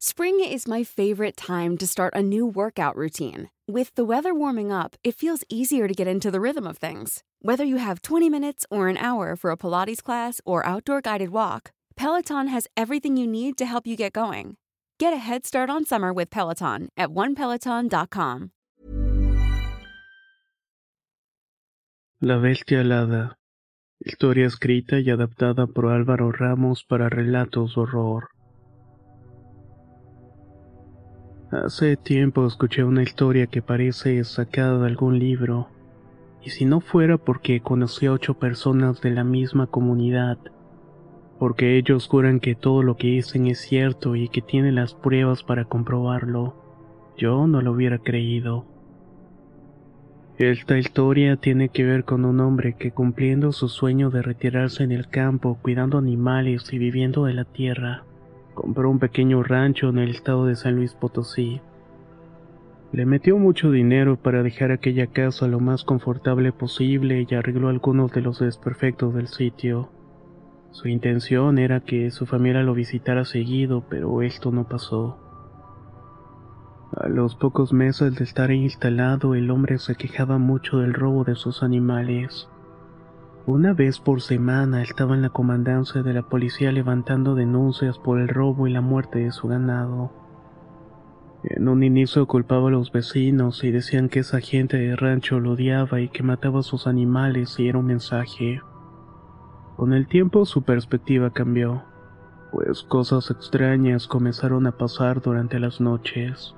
Spring is my favorite time to start a new workout routine. With the weather warming up, it feels easier to get into the rhythm of things. Whether you have 20 minutes or an hour for a Pilates class or outdoor guided walk, Peloton has everything you need to help you get going. Get a head start on summer with Peloton at onepeloton.com. La Bestia Alada. Historia escrita y adaptada por Álvaro Ramos para relatos horror. Hace tiempo escuché una historia que parece sacada de algún libro, y si no fuera porque conocí a ocho personas de la misma comunidad, porque ellos juran que todo lo que dicen es cierto y que tienen las pruebas para comprobarlo, yo no lo hubiera creído. Esta historia tiene que ver con un hombre que cumpliendo su sueño de retirarse en el campo, cuidando animales y viviendo de la tierra, compró un pequeño rancho en el estado de San Luis Potosí. Le metió mucho dinero para dejar aquella casa lo más confortable posible y arregló algunos de los desperfectos del sitio. Su intención era que su familia lo visitara seguido, pero esto no pasó. A los pocos meses de estar instalado, el hombre se quejaba mucho del robo de sus animales. Una vez por semana estaba en la comandancia de la policía levantando denuncias por el robo y la muerte de su ganado. En un inicio culpaba a los vecinos y decían que esa gente de rancho lo odiaba y que mataba a sus animales y era un mensaje. Con el tiempo su perspectiva cambió, pues cosas extrañas comenzaron a pasar durante las noches.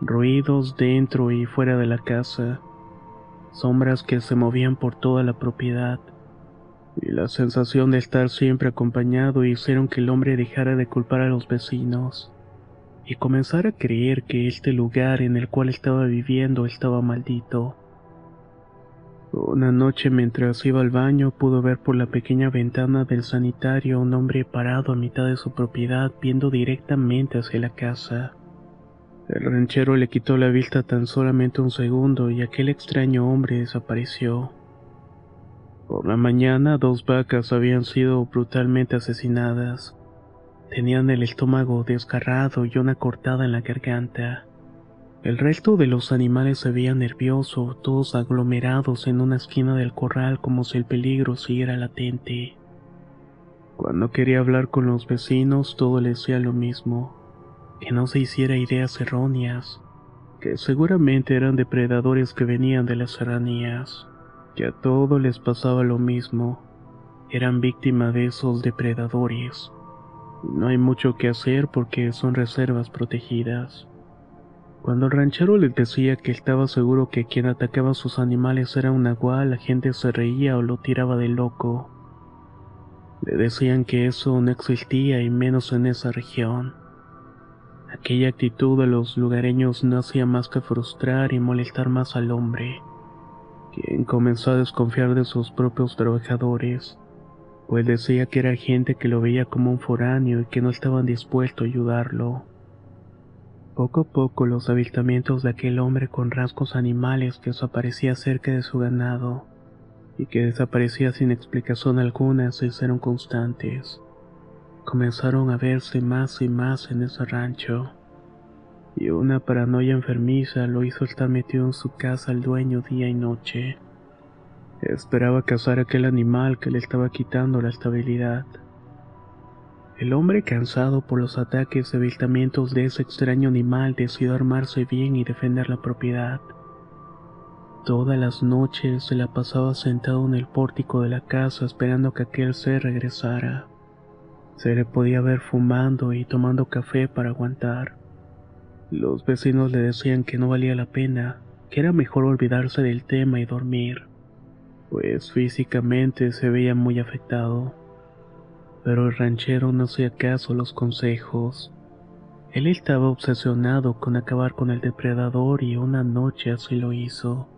Ruidos dentro y fuera de la casa sombras que se movían por toda la propiedad, y la sensación de estar siempre acompañado hicieron que el hombre dejara de culpar a los vecinos y comenzara a creer que este lugar en el cual estaba viviendo estaba maldito. Una noche mientras iba al baño pudo ver por la pequeña ventana del sanitario a un hombre parado a mitad de su propiedad viendo directamente hacia la casa. El ranchero le quitó la vista tan solamente un segundo y aquel extraño hombre desapareció. Por la mañana dos vacas habían sido brutalmente asesinadas. Tenían el estómago desgarrado y una cortada en la garganta. El resto de los animales se veían nerviosos, todos aglomerados en una esquina del corral como si el peligro siguiera latente. Cuando quería hablar con los vecinos todo le decía lo mismo que no se hiciera ideas erróneas, que seguramente eran depredadores que venían de las serranías, que a todos les pasaba lo mismo, eran víctimas de esos depredadores. No hay mucho que hacer porque son reservas protegidas. Cuando el ranchero les decía que estaba seguro que quien atacaba a sus animales era un nahual, la gente se reía o lo tiraba de loco. Le decían que eso no existía y menos en esa región. Aquella actitud de los lugareños no hacía más que frustrar y molestar más al hombre, quien comenzó a desconfiar de sus propios trabajadores, pues decía que era gente que lo veía como un foráneo y que no estaban dispuestos a ayudarlo. Poco a poco los avistamientos de aquel hombre con rasgos animales que desaparecía cerca de su ganado y que desaparecía sin explicación alguna se hicieron constantes comenzaron a verse más y más en ese rancho. Y una paranoia enfermiza lo hizo estar metido en su casa al dueño día y noche. Esperaba cazar aquel animal que le estaba quitando la estabilidad. El hombre, cansado por los ataques y avistamientos de ese extraño animal, decidió armarse bien y defender la propiedad. Todas las noches se la pasaba sentado en el pórtico de la casa esperando que aquel ser regresara. Se le podía ver fumando y tomando café para aguantar. Los vecinos le decían que no valía la pena, que era mejor olvidarse del tema y dormir, pues físicamente se veía muy afectado. Pero el ranchero no hacía caso a los consejos. Él estaba obsesionado con acabar con el depredador y una noche así lo hizo.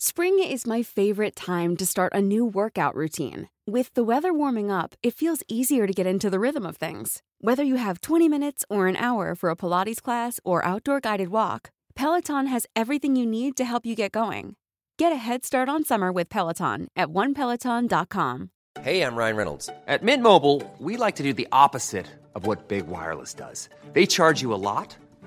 Spring is my favorite time to start a new workout routine. With the weather warming up, it feels easier to get into the rhythm of things. Whether you have 20 minutes or an hour for a Pilates class or outdoor guided walk, Peloton has everything you need to help you get going. Get a head start on summer with Peloton at onepeloton.com. Hey, I'm Ryan Reynolds. At Mint Mobile, we like to do the opposite of what Big Wireless does. They charge you a lot,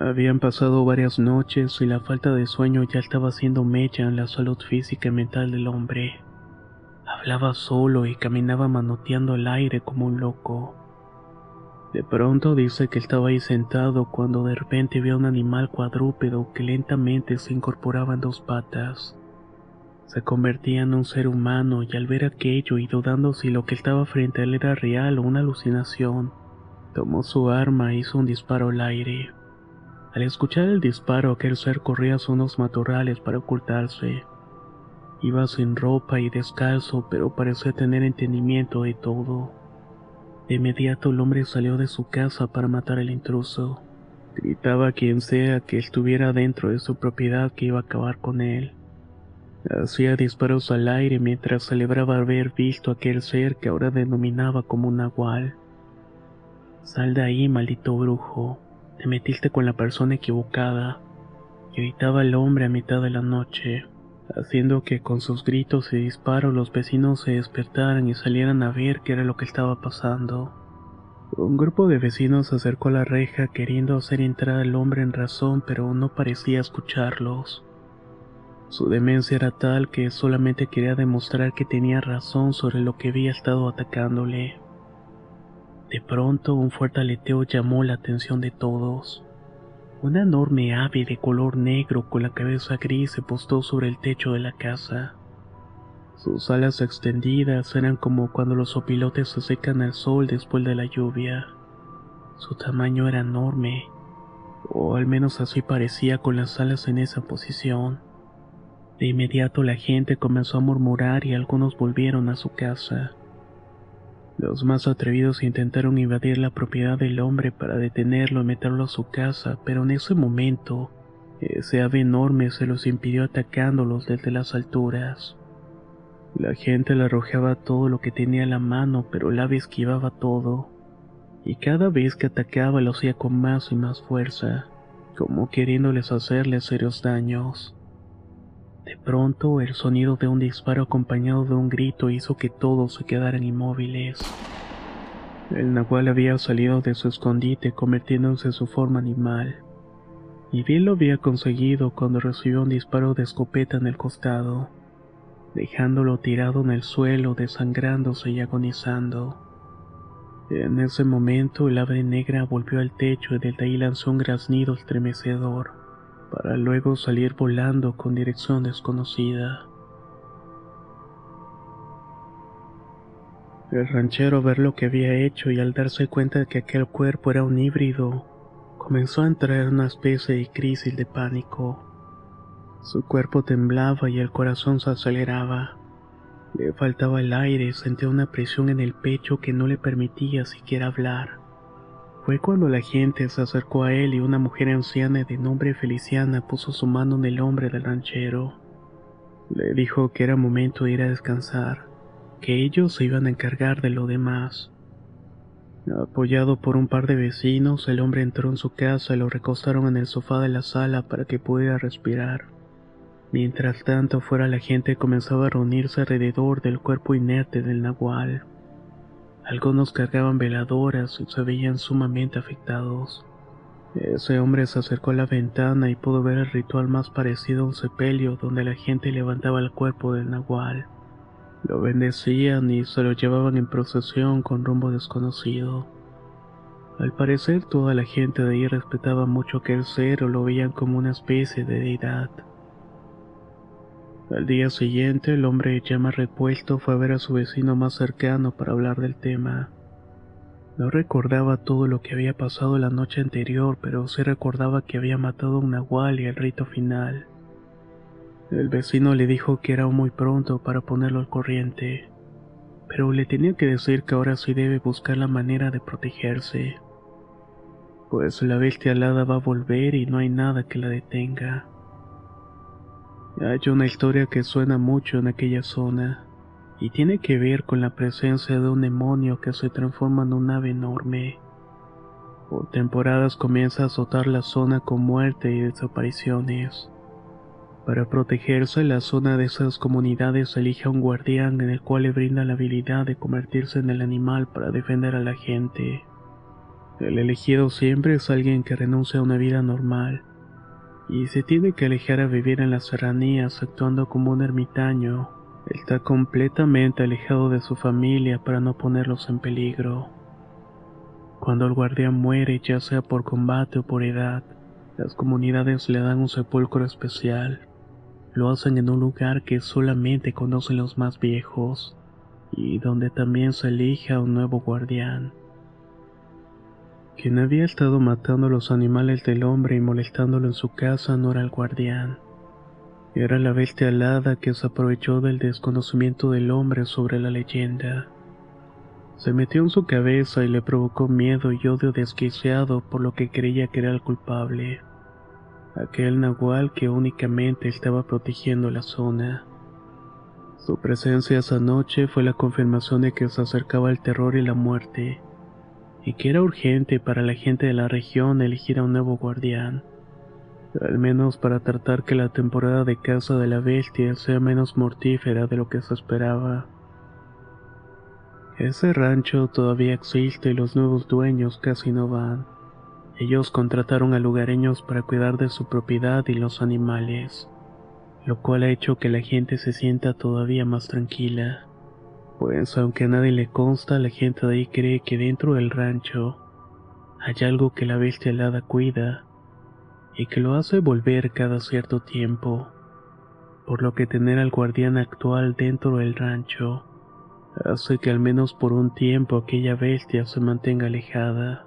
Habían pasado varias noches y la falta de sueño ya estaba haciendo mecha en la salud física y mental del hombre. Hablaba solo y caminaba manoteando el aire como un loco. De pronto dice que estaba ahí sentado cuando de repente vio un animal cuadrúpedo que lentamente se incorporaba en dos patas. Se convertía en un ser humano y al ver aquello y dudando si lo que estaba frente a él era real o una alucinación, tomó su arma e hizo un disparo al aire. Al escuchar el disparo, aquel ser corría hacia unos matorrales para ocultarse. Iba sin ropa y descalzo, pero parecía tener entendimiento de todo. De inmediato el hombre salió de su casa para matar al intruso. Gritaba a quien sea que estuviera dentro de su propiedad que iba a acabar con él. Hacía disparos al aire mientras celebraba haber visto aquel ser que ahora denominaba como un nahual. Sal de ahí, maldito brujo. Te metiste con la persona equivocada. Gritaba el hombre a mitad de la noche, haciendo que con sus gritos y disparos los vecinos se despertaran y salieran a ver qué era lo que estaba pasando. Un grupo de vecinos se acercó a la reja queriendo hacer entrar al hombre en razón, pero no parecía escucharlos. Su demencia era tal que solamente quería demostrar que tenía razón sobre lo que había estado atacándole. De pronto un fuerte aleteo llamó la atención de todos. Una enorme ave de color negro con la cabeza gris se postó sobre el techo de la casa. Sus alas extendidas eran como cuando los opilotes se secan al sol después de la lluvia. Su tamaño era enorme, o al menos así parecía con las alas en esa posición. De inmediato la gente comenzó a murmurar y algunos volvieron a su casa. Los más atrevidos intentaron invadir la propiedad del hombre para detenerlo y meterlo a su casa, pero en ese momento, ese ave enorme se los impidió atacándolos desde las alturas. La gente le arrojaba todo lo que tenía a la mano, pero el ave esquivaba todo, y cada vez que atacaba lo hacía con más y más fuerza, como queriéndoles hacerle serios daños. De pronto, el sonido de un disparo acompañado de un grito hizo que todos se quedaran inmóviles. El nahual había salido de su escondite convirtiéndose en su forma animal. Y bien lo había conseguido cuando recibió un disparo de escopeta en el costado, dejándolo tirado en el suelo, desangrándose y agonizando. En ese momento el ave negra volvió al techo y desde ahí lanzó un graznido estremecedor para luego salir volando con dirección desconocida. El ranchero ver lo que había hecho y al darse cuenta de que aquel cuerpo era un híbrido, comenzó a entrar en una especie de crisis de pánico. Su cuerpo temblaba y el corazón se aceleraba. Le faltaba el aire, sentía una presión en el pecho que no le permitía siquiera hablar. Fue cuando la gente se acercó a él y una mujer anciana de nombre Feliciana puso su mano en el hombre del ranchero. Le dijo que era momento de ir a descansar, que ellos se iban a encargar de lo demás. Apoyado por un par de vecinos, el hombre entró en su casa y lo recostaron en el sofá de la sala para que pudiera respirar. Mientras tanto, fuera la gente comenzaba a reunirse alrededor del cuerpo inerte del nahual. Algunos cargaban veladoras y se veían sumamente afectados. Ese hombre se acercó a la ventana y pudo ver el ritual más parecido a un sepelio donde la gente levantaba el cuerpo del nahual. Lo bendecían y se lo llevaban en procesión con rumbo desconocido. Al parecer toda la gente de ahí respetaba mucho aquel ser lo veían como una especie de deidad. Al día siguiente, el hombre ya más repuesto fue a ver a su vecino más cercano para hablar del tema. No recordaba todo lo que había pasado la noche anterior, pero sí recordaba que había matado a un nahual y el rito final. El vecino le dijo que era muy pronto para ponerlo al corriente, pero le tenía que decir que ahora sí debe buscar la manera de protegerse. Pues la bestia alada va a volver y no hay nada que la detenga. Hay una historia que suena mucho en aquella zona y tiene que ver con la presencia de un demonio que se transforma en un ave enorme. Por temporadas comienza a azotar la zona con muerte y desapariciones. Para protegerse, la zona de esas comunidades elige a un guardián en el cual le brinda la habilidad de convertirse en el animal para defender a la gente. El elegido siempre es alguien que renuncia a una vida normal y se tiene que alejar a vivir en las serranías actuando como un ermitaño. Está completamente alejado de su familia para no ponerlos en peligro. Cuando el guardián muere, ya sea por combate o por edad, las comunidades le dan un sepulcro especial. Lo hacen en un lugar que solamente conocen los más viejos y donde también se elige a un nuevo guardián. Quien había estado matando a los animales del hombre y molestándolo en su casa no era el guardián. Era la bestia alada que se aprovechó del desconocimiento del hombre sobre la leyenda. Se metió en su cabeza y le provocó miedo y odio desquiciado por lo que creía que era el culpable. Aquel nahual que únicamente estaba protegiendo la zona. Su presencia esa noche fue la confirmación de que se acercaba el terror y la muerte y que era urgente para la gente de la región elegir a un nuevo guardián, al menos para tratar que la temporada de caza de la bestia sea menos mortífera de lo que se esperaba. Ese rancho todavía existe y los nuevos dueños casi no van. Ellos contrataron a lugareños para cuidar de su propiedad y los animales, lo cual ha hecho que la gente se sienta todavía más tranquila pues aunque a nadie le consta, la gente de ahí cree que dentro del rancho hay algo que la bestia alada cuida y que lo hace volver cada cierto tiempo, por lo que tener al guardián actual dentro del rancho hace que al menos por un tiempo aquella bestia se mantenga alejada.